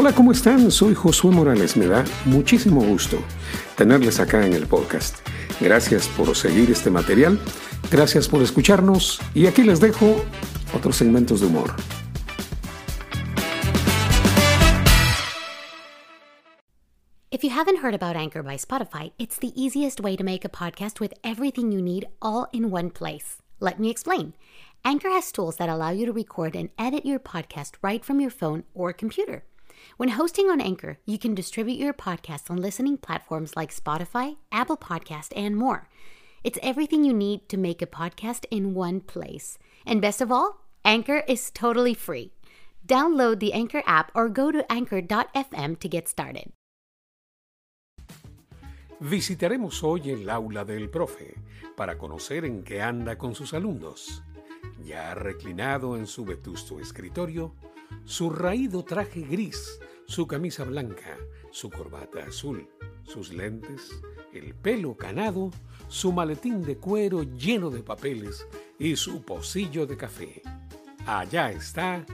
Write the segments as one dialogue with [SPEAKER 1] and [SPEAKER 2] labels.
[SPEAKER 1] Hola, ¿cómo están? Soy Josué Morales. Me da muchísimo gusto tenerles acá en el podcast. Gracias por seguir este material, gracias por escucharnos y aquí les dejo otros segmentos de humor.
[SPEAKER 2] If you haven't heard about Anchor by Spotify, it's the easiest way to make a podcast with everything you need all in one place. Let me explain. Anchor has tools that allow you to record and edit your podcast right from your phone or computer. When hosting on Anchor, you can distribute your podcast on listening platforms like Spotify, Apple Podcast, and more. It's everything you need to make a podcast in one place. And best of all, Anchor is totally free. Download the Anchor app or go to anchor.fm to get started.
[SPEAKER 1] Visitaremos hoy el aula del profe para conocer en qué anda con sus alumnos. Ya reclinado en su vetusto escritorio, su raído traje gris, su camisa blanca, su corbata azul, sus lentes, el pelo canado, su maletín de cuero lleno de papeles y su pocillo de café. Allá está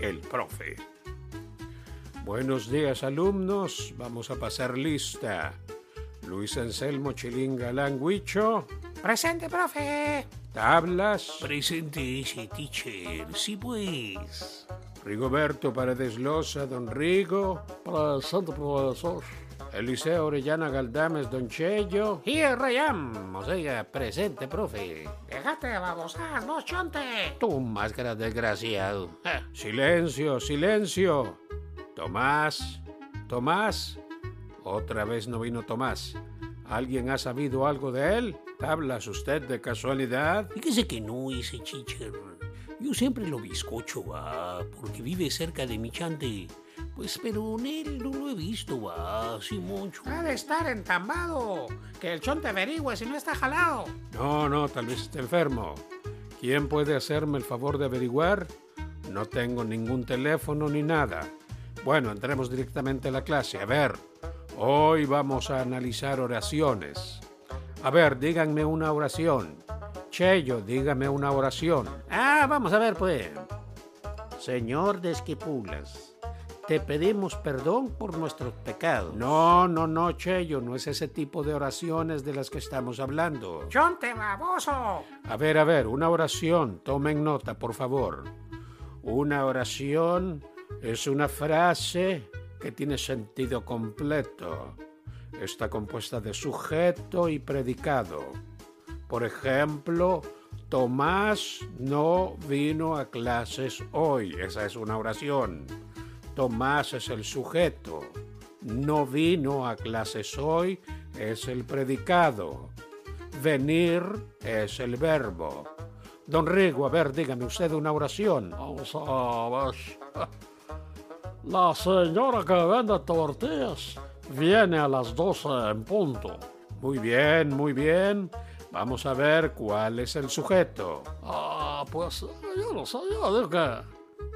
[SPEAKER 1] el profe. Buenos días alumnos, vamos a pasar lista. Luis Anselmo Chilinga Languicho.
[SPEAKER 3] Presente, profe.
[SPEAKER 1] Tablas.
[SPEAKER 4] Presente ese teacher, sí pues.
[SPEAKER 1] Rigoberto Paredes Loza, don Rigo.
[SPEAKER 5] Presente, profesor.
[SPEAKER 1] Eliseo Orellana Galdames, don Chello.
[SPEAKER 3] Here I am. O sea, presente, profe. Déjate de babosar, no chonte.
[SPEAKER 4] Tu máscara, desgraciado.
[SPEAKER 1] Silencio, silencio. Tomás, Tomás. Otra vez no vino Tomás. ¿Alguien ha sabido algo de él? ¿Hablas usted de casualidad?
[SPEAKER 4] Fíjese que no, ese chicher. Yo siempre lo bizcocho, va, porque vive cerca de mi chante. Pues, pero en él no lo he visto, va, sí, mucho.
[SPEAKER 3] Ha de estar entambado. Que el chonte averigüe si no está jalado.
[SPEAKER 1] No, no, tal vez esté enfermo. ¿Quién puede hacerme el favor de averiguar? No tengo ningún teléfono ni nada. Bueno, entremos directamente a la clase. A ver, hoy vamos a analizar oraciones. A ver, díganme una oración. Chello, dígame una oración.
[SPEAKER 3] Ah, vamos a ver, pues. Señor de Esquipulas, te pedimos perdón por nuestros pecados.
[SPEAKER 1] No, no, no, Chello, no es ese tipo de oraciones de las que estamos hablando.
[SPEAKER 3] ¡Chonte baboso!
[SPEAKER 1] A ver, a ver, una oración, tomen nota, por favor. Una oración es una frase que tiene sentido completo. Está compuesta de sujeto y predicado. Por ejemplo, Tomás no vino a clases hoy. Esa es una oración. Tomás es el sujeto. No vino a clases hoy es el predicado. Venir es el verbo. Don Rigo, a ver, dígame usted una oración.
[SPEAKER 5] Vamos a ver. La señora que vende tortillas viene a las 12 en punto.
[SPEAKER 1] Muy bien, muy bien. Vamos a ver cuál es el sujeto.
[SPEAKER 5] Ah, pues yo no sé, yo digo que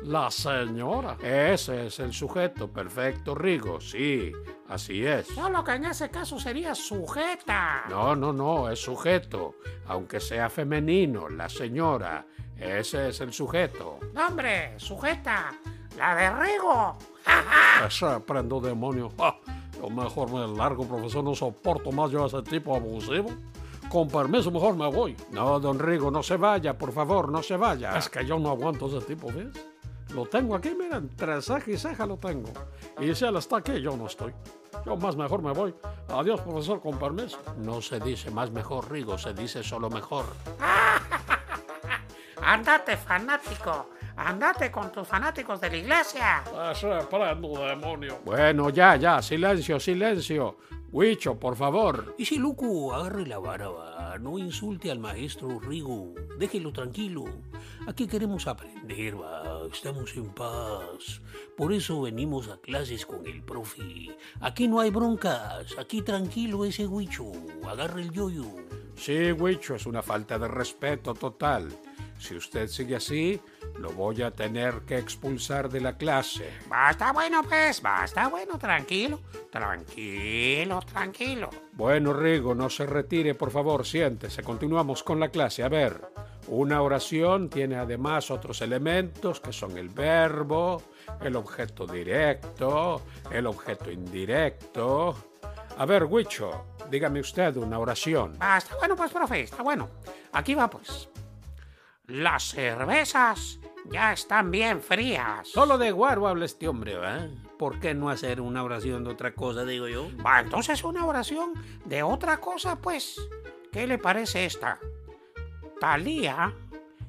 [SPEAKER 5] la señora.
[SPEAKER 1] Ese es el sujeto, perfecto, Rigo. Sí, así es.
[SPEAKER 3] Solo que en ese caso sería sujeta.
[SPEAKER 1] No, no, no, es sujeto. Aunque sea femenino, la señora. Ese es el sujeto.
[SPEAKER 3] Hombre, sujeta. La de Rigo.
[SPEAKER 5] Ese prendo demonio. Ah, yo mejor me largo, profesor. No soporto más yo a ese tipo abusivo. Con permiso, mejor me voy.
[SPEAKER 1] No, don Rigo, no se vaya, por favor, no se vaya.
[SPEAKER 5] Es que yo no aguanto ese tipo, ¿ves? Lo tengo aquí, mira, entre ceja y ceja lo tengo. Y si él está aquí, yo no estoy. Yo más mejor me voy. Adiós, profesor, con permiso.
[SPEAKER 4] No se dice más mejor, Rigo, se dice solo mejor.
[SPEAKER 3] Andate, fanático. Andate con tus fanáticos de la iglesia.
[SPEAKER 5] Demonio.
[SPEAKER 1] Bueno, ya, ya, silencio, silencio. Huicho, por favor.
[SPEAKER 4] Ese loco agarre la vara, va. no insulte al maestro Rigo, déjelo tranquilo. Aquí queremos aprender, va. estamos en paz. Por eso venimos a clases con el profe. Aquí no hay broncas, aquí tranquilo ese Huicho, agarre el yoyo.
[SPEAKER 1] Sí, Huicho, es una falta de respeto total. Si usted sigue así, lo voy a tener que expulsar de la clase.
[SPEAKER 3] Va, está bueno, pues, va, está bueno, tranquilo, tranquilo, tranquilo.
[SPEAKER 1] Bueno, Rigo, no se retire, por favor, siéntese. Continuamos con la clase. A ver, Una oración tiene además otros elementos que son el verbo, el objeto directo, el objeto indirecto. A ver, Huicho, dígame usted una oración.
[SPEAKER 3] Está bueno, pues, profe, está bueno. Aquí va, pues. Las cervezas ya están bien frías.
[SPEAKER 4] Solo de guaro habla este hombre, ¿va? ¿Por qué no hacer una oración de otra cosa, digo yo?
[SPEAKER 3] Va, entonces una oración de otra cosa, pues. ¿Qué le parece esta? Talía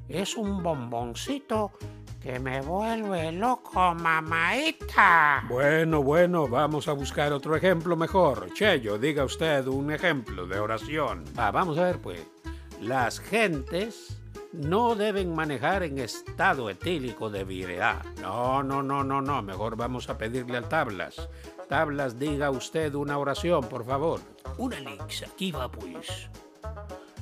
[SPEAKER 3] es un bomboncito que me vuelve loco, mamaita.
[SPEAKER 1] Bueno, bueno, vamos a buscar otro ejemplo mejor. Cheyo, diga usted un ejemplo de oración.
[SPEAKER 4] Va, vamos a ver, pues. Las gentes no deben manejar en estado etílico de virilidad.
[SPEAKER 1] No, no, no, no, no. Mejor vamos a pedirle al Tablas. Tablas, diga usted una oración, por favor.
[SPEAKER 4] Una lex, aquí va pues.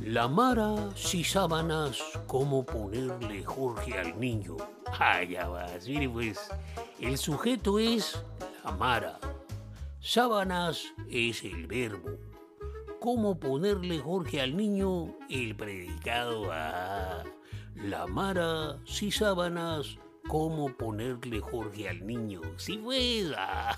[SPEAKER 4] La Mara si sábanas, ¿cómo ponerle Jorge al niño? Ah, ya vas, mire pues. El sujeto es la Mara. Sábanas es el verbo cómo ponerle Jorge al niño el predicado a la Mara, si sábanas, cómo ponerle Jorge al niño. Sí, pues, ah,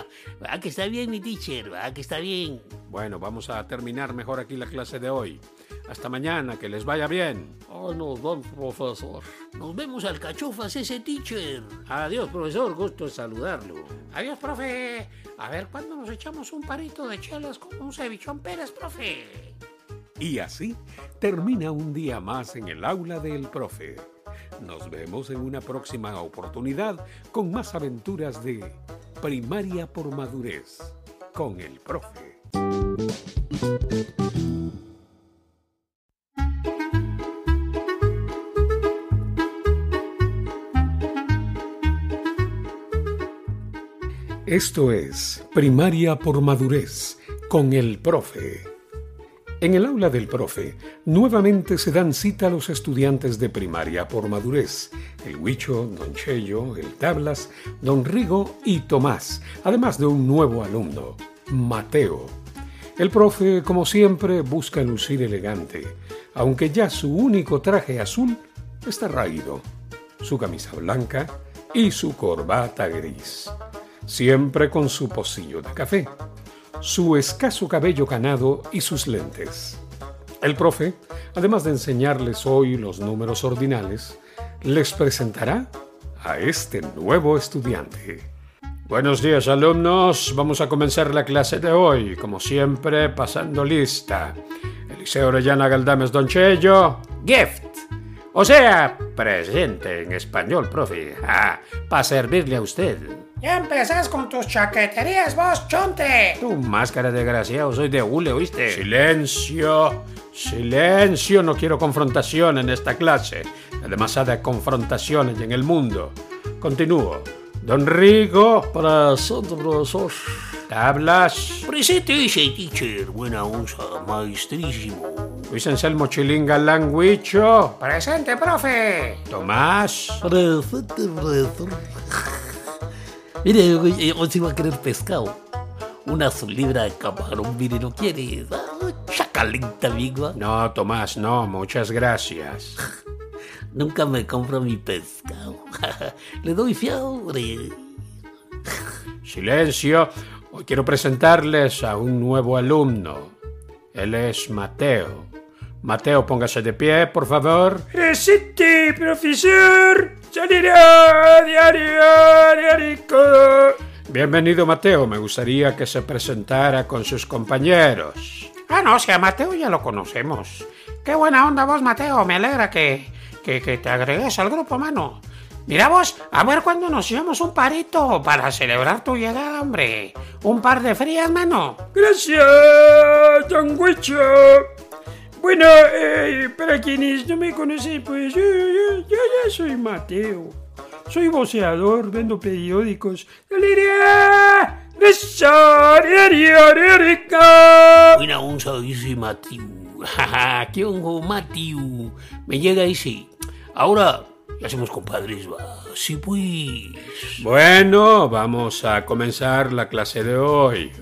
[SPEAKER 4] que está bien mi teacher, va, que está bien.
[SPEAKER 1] Bueno, vamos a terminar mejor aquí la clase de hoy. Hasta mañana, que les vaya bien.
[SPEAKER 5] Ay, nos vemos, profesor.
[SPEAKER 4] Nos vemos al cachofas ese teacher.
[SPEAKER 3] Adiós, profesor, gusto de saludarlo. Adiós, profe. A ver cuándo nos echamos un parito de chelas con un cevichón Pérez, profe.
[SPEAKER 1] Y así termina un día más en el aula del profe. Nos vemos en una próxima oportunidad con más aventuras de Primaria por Madurez con el profe. Esto es Primaria por Madurez con el profe. En el aula del profe, nuevamente se dan cita a los estudiantes de primaria por madurez, el Huicho, Don Chello, el Tablas, Don Rigo y Tomás, además de un nuevo alumno, Mateo. El profe, como siempre, busca lucir elegante, aunque ya su único traje azul está raído, su camisa blanca y su corbata gris siempre con su pocillo de café, su escaso cabello canado y sus lentes. El profe, además de enseñarles hoy los números ordinales, les presentará a este nuevo estudiante. Buenos días alumnos, vamos a comenzar la clase de hoy, como siempre pasando lista. Eliseo Orellana Galdames Donchello, gift. O sea, presente en español, profe, ah, para servirle a usted.
[SPEAKER 3] Ya empezás con tus chaqueterías, vos, chonte.
[SPEAKER 1] Tu máscara de desgraciado, soy de hule, ¿oíste? Silencio, silencio, no quiero confrontación en esta clase. Demasiadas confrontaciones en el mundo. Continúo. Don Rigo.
[SPEAKER 5] Presente, profesor.
[SPEAKER 1] Tablas.
[SPEAKER 4] Presente ese teacher, buena onza, maestrísimo.
[SPEAKER 1] Luis Anselmo Chilinga Languicho.
[SPEAKER 3] Presente, profe.
[SPEAKER 1] Tomás.
[SPEAKER 6] Presente, profesor. Mire, hoy sí va a querer pescado. Una su libra de camarón, mire, ¿no quiere? Chacalita, amigo.
[SPEAKER 1] No, Tomás, no, muchas gracias.
[SPEAKER 6] Nunca me compro mi pescado. Le doy fiabre.
[SPEAKER 1] Silencio. Hoy quiero presentarles a un nuevo alumno. Él es Mateo. Mateo, póngase de pie, por favor.
[SPEAKER 7] Presente, profesor. Salirá diario, diario.
[SPEAKER 1] Bienvenido, Mateo. Me gustaría que se presentara con sus compañeros.
[SPEAKER 3] Ah, no, si a Mateo ya lo conocemos. Qué buena onda vos, Mateo. Me alegra que, que, que te agregues al grupo, mano. Mira vos, a ver cuándo nos llevamos un parito para celebrar tu llegada, hombre. Un par de frías, mano.
[SPEAKER 7] Gracias, don Huicho. Bueno, eh, para quienes no me conocen, pues yo, yo, yo ya soy Mateo. Soy voceador, vendo periódicos.
[SPEAKER 4] Buena onza, dice Mateo. ¿Qué hongo, Mateo? Me llega ese. Ahora ya somos compadres, va. Sí, pues.
[SPEAKER 1] Bueno, vamos a comenzar la clase de hoy.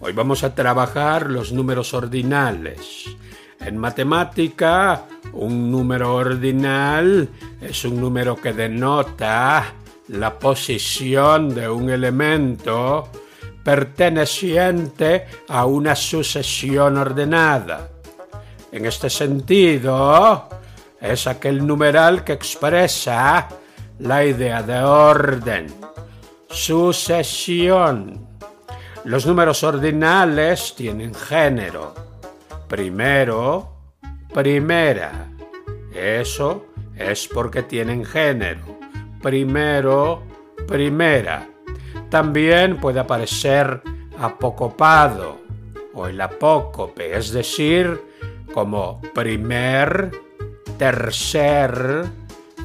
[SPEAKER 1] Hoy vamos a trabajar los números ordinales. En matemática, Un número ordinal es un número que denota la posición de un elemento perteneciente a una sucesión ordenada. En este sentido, es aquel numeral que expresa la idea de orden, sucesión. Los números ordinales tienen género. Primero, primera. Eso es porque tienen género. Primero, primera. También puede aparecer apocopado o el apócope, es decir, como primer, tercer,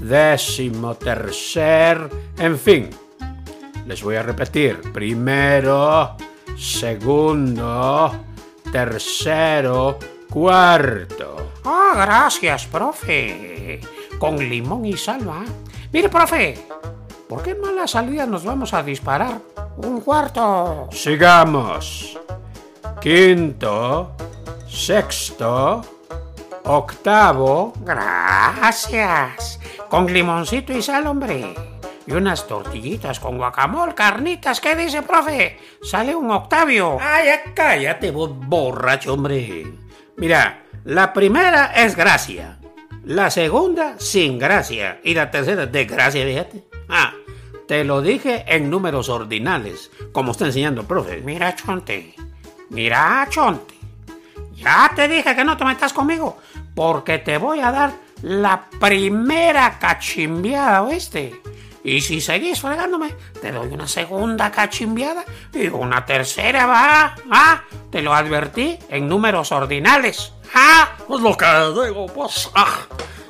[SPEAKER 1] décimo tercer, en fin. Les voy a repetir. Primero, segundo, tercero, cuarto.
[SPEAKER 3] Ah, gracias, profe. Con limón y salva. Mire, profe, ¿por qué no a la salida nos vamos a disparar? Un cuarto.
[SPEAKER 1] Sigamos. Quinto, sexto, octavo.
[SPEAKER 3] Gracias. Con limoncito y sal, hombre. Y unas tortillitas con guacamole, carnitas. ¿Qué dice, profe? Sale un octavio.
[SPEAKER 6] Ay, cállate, vos borracho, hombre.
[SPEAKER 3] Mira, la primera es gracia. La segunda, sin gracia. Y la tercera, desgracia, fíjate. Ah, te lo dije en números ordinales, como está enseñando el profe. Mira, Chonte. Mira, Chonte. Ya te dije que no te metas conmigo, porque te voy a dar la primera cachimbiada, ¿oíste? Y si seguís fregándome, te doy una segunda cachimbiada y una tercera, va. Ah, te lo advertí en números ordinales. Ah,
[SPEAKER 5] Es lo que digo, pues. Ah,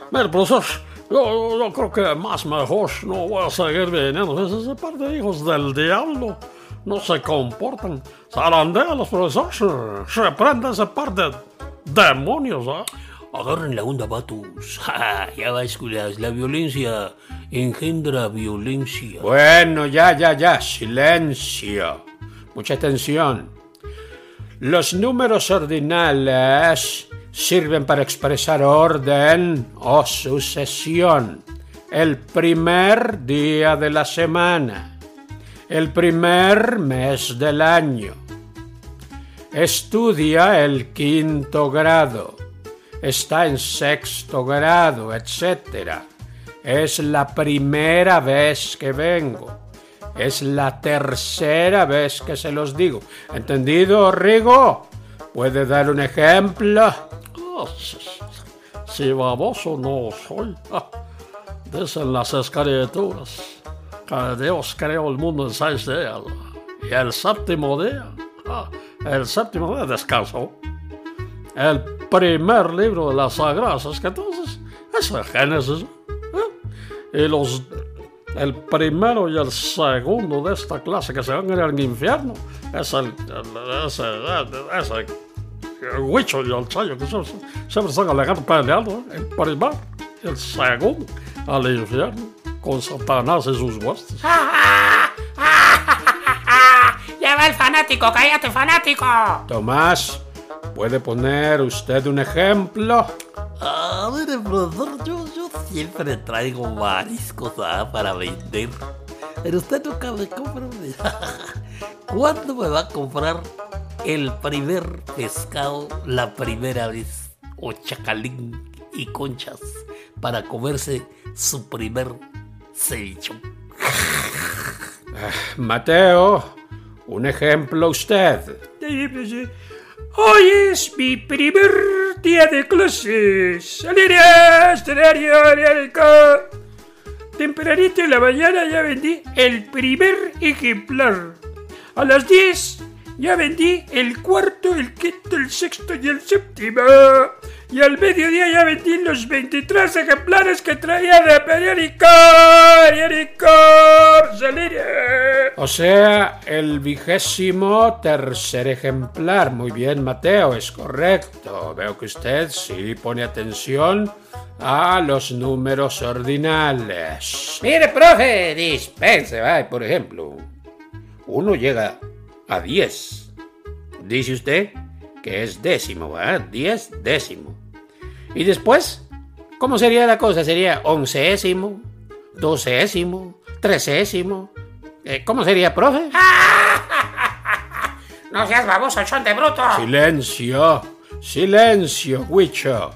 [SPEAKER 5] mire, profesor, yo, yo creo que más mejor no voy a seguir viniendo. Ese par de hijos del diablo no se comportan. Zarandean los profesores. Reprende ese par de demonios, ¿ah?
[SPEAKER 4] Agarren la onda, vatos. Ja, ya vas, culas. La violencia engendra violencia.
[SPEAKER 1] Bueno, ya, ya, ya. Silencio. Mucha atención. Los números ordinales sirven para expresar orden o sucesión. El primer día de la semana. El primer mes del año. Estudia el quinto grado. Está en sexto grado, etc. Es la primera vez que vengo. Es la tercera vez que se los digo. ¿Entendido, Rigo? ¿Puede dar un ejemplo?
[SPEAKER 5] Ah, si, baboso no soy. Ah, dicen las escrituras que Dios creó el mundo en seis días. Y el séptimo día, ah, el séptimo día descansó. El primer libro de las Sagradas Escrituras es el Génesis. ¿eh? Y los, el primero y el segundo de esta clase que se van a ir al infierno es el, el- ese, ese el Huicho y el Chayo, que siempre, siempre están alegando peleando, ¿eh? el primer y el segundo al infierno, con Satanás y sus huestes.
[SPEAKER 3] Ya va el fanático, cállate, fanático.
[SPEAKER 1] Tomás, ¿puede poner usted un ejemplo?
[SPEAKER 6] A ver, profesor, yo, yo siempre traigo mariscos ah, para vender. Pero usted nunca me compra. ¿Cuándo me va a comprar el primer pescado la primera vez? O chacalín y conchas para comerse su primer cevichón.
[SPEAKER 1] Mateo, un ejemplo usted.
[SPEAKER 7] Hoy es mi primer día de clases. Alegría, escenario, alegría. Tempranito en la mañana ya vendí el primer ejemplar. A las 10 ya vendí el cuarto, el quinto, el sexto y el séptimo. Y al mediodía ya vendí los 23 ejemplares que traía de periódico. Periódico.
[SPEAKER 1] O sea, el vigésimo tercer ejemplar. Muy bien, Mateo, es correcto. Veo que usted sí pone atención a los números ordinales.
[SPEAKER 3] Mire, profe, dispense, va. Por ejemplo, uno llega a 10. Dice usted que es décimo, ¿verdad? 10 décimo. Y después
[SPEAKER 1] ¿Cómo sería la cosa? ¿Sería onceésimo, doceésimo, trecésimo? Eh, ¿Cómo sería, profe?
[SPEAKER 3] No seas baboso, chonte bruto.
[SPEAKER 1] Silencio, silencio, Huicho.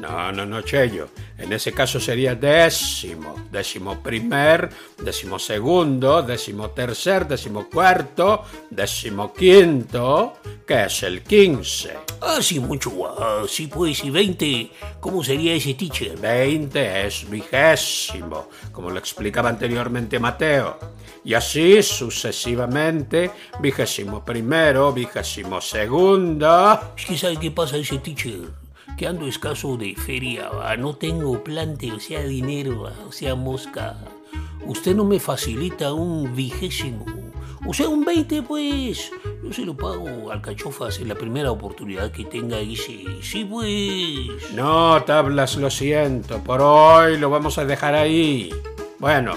[SPEAKER 1] No, no, no, Chello. En ese caso sería décimo, décimo primer, décimo segundo, décimo tercer, décimo cuarto, décimo quinto, que es el quince.
[SPEAKER 4] Ah, sí, mucho. Ah, sí, pues, y 20, ¿cómo sería ese teacher?
[SPEAKER 1] Veinte es vigésimo, como lo explicaba anteriormente Mateo. Y así sucesivamente, vigésimo primero, vigésimo segundo.
[SPEAKER 4] Es que ¿sabe qué pasa ese teacher? Que ando escaso de feria, va, no tengo plante, o sea, dinero, va, o sea, mosca. Usted no me facilita un vigésimo, o sea, un 20, pues. Yo se lo pago al cachofas en la primera oportunidad que tenga y sí, sí, pues.
[SPEAKER 1] No, tablas, lo siento. Por hoy lo vamos a dejar ahí. Bueno,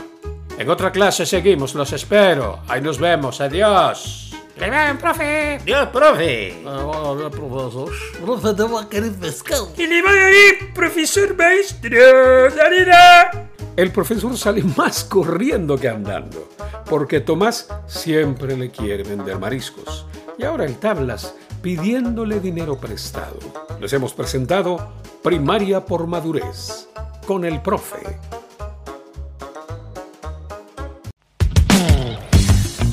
[SPEAKER 1] en otra clase seguimos, los espero. Ahí nos vemos, adiós.
[SPEAKER 3] ¡Que ven, profe!
[SPEAKER 1] Adiós, profe.
[SPEAKER 5] Ah, bueno, bien, profesor.
[SPEAKER 6] Profe, te voy a querer pescado.
[SPEAKER 7] Y le va a ir, profesor maestro. ¡Darida!
[SPEAKER 1] El profesor sale más corriendo que andando, porque Tomás siempre le quiere vender mariscos. Y ahora el tablas pidiéndole dinero prestado. Les hemos presentado Primaria por Madurez con el profe.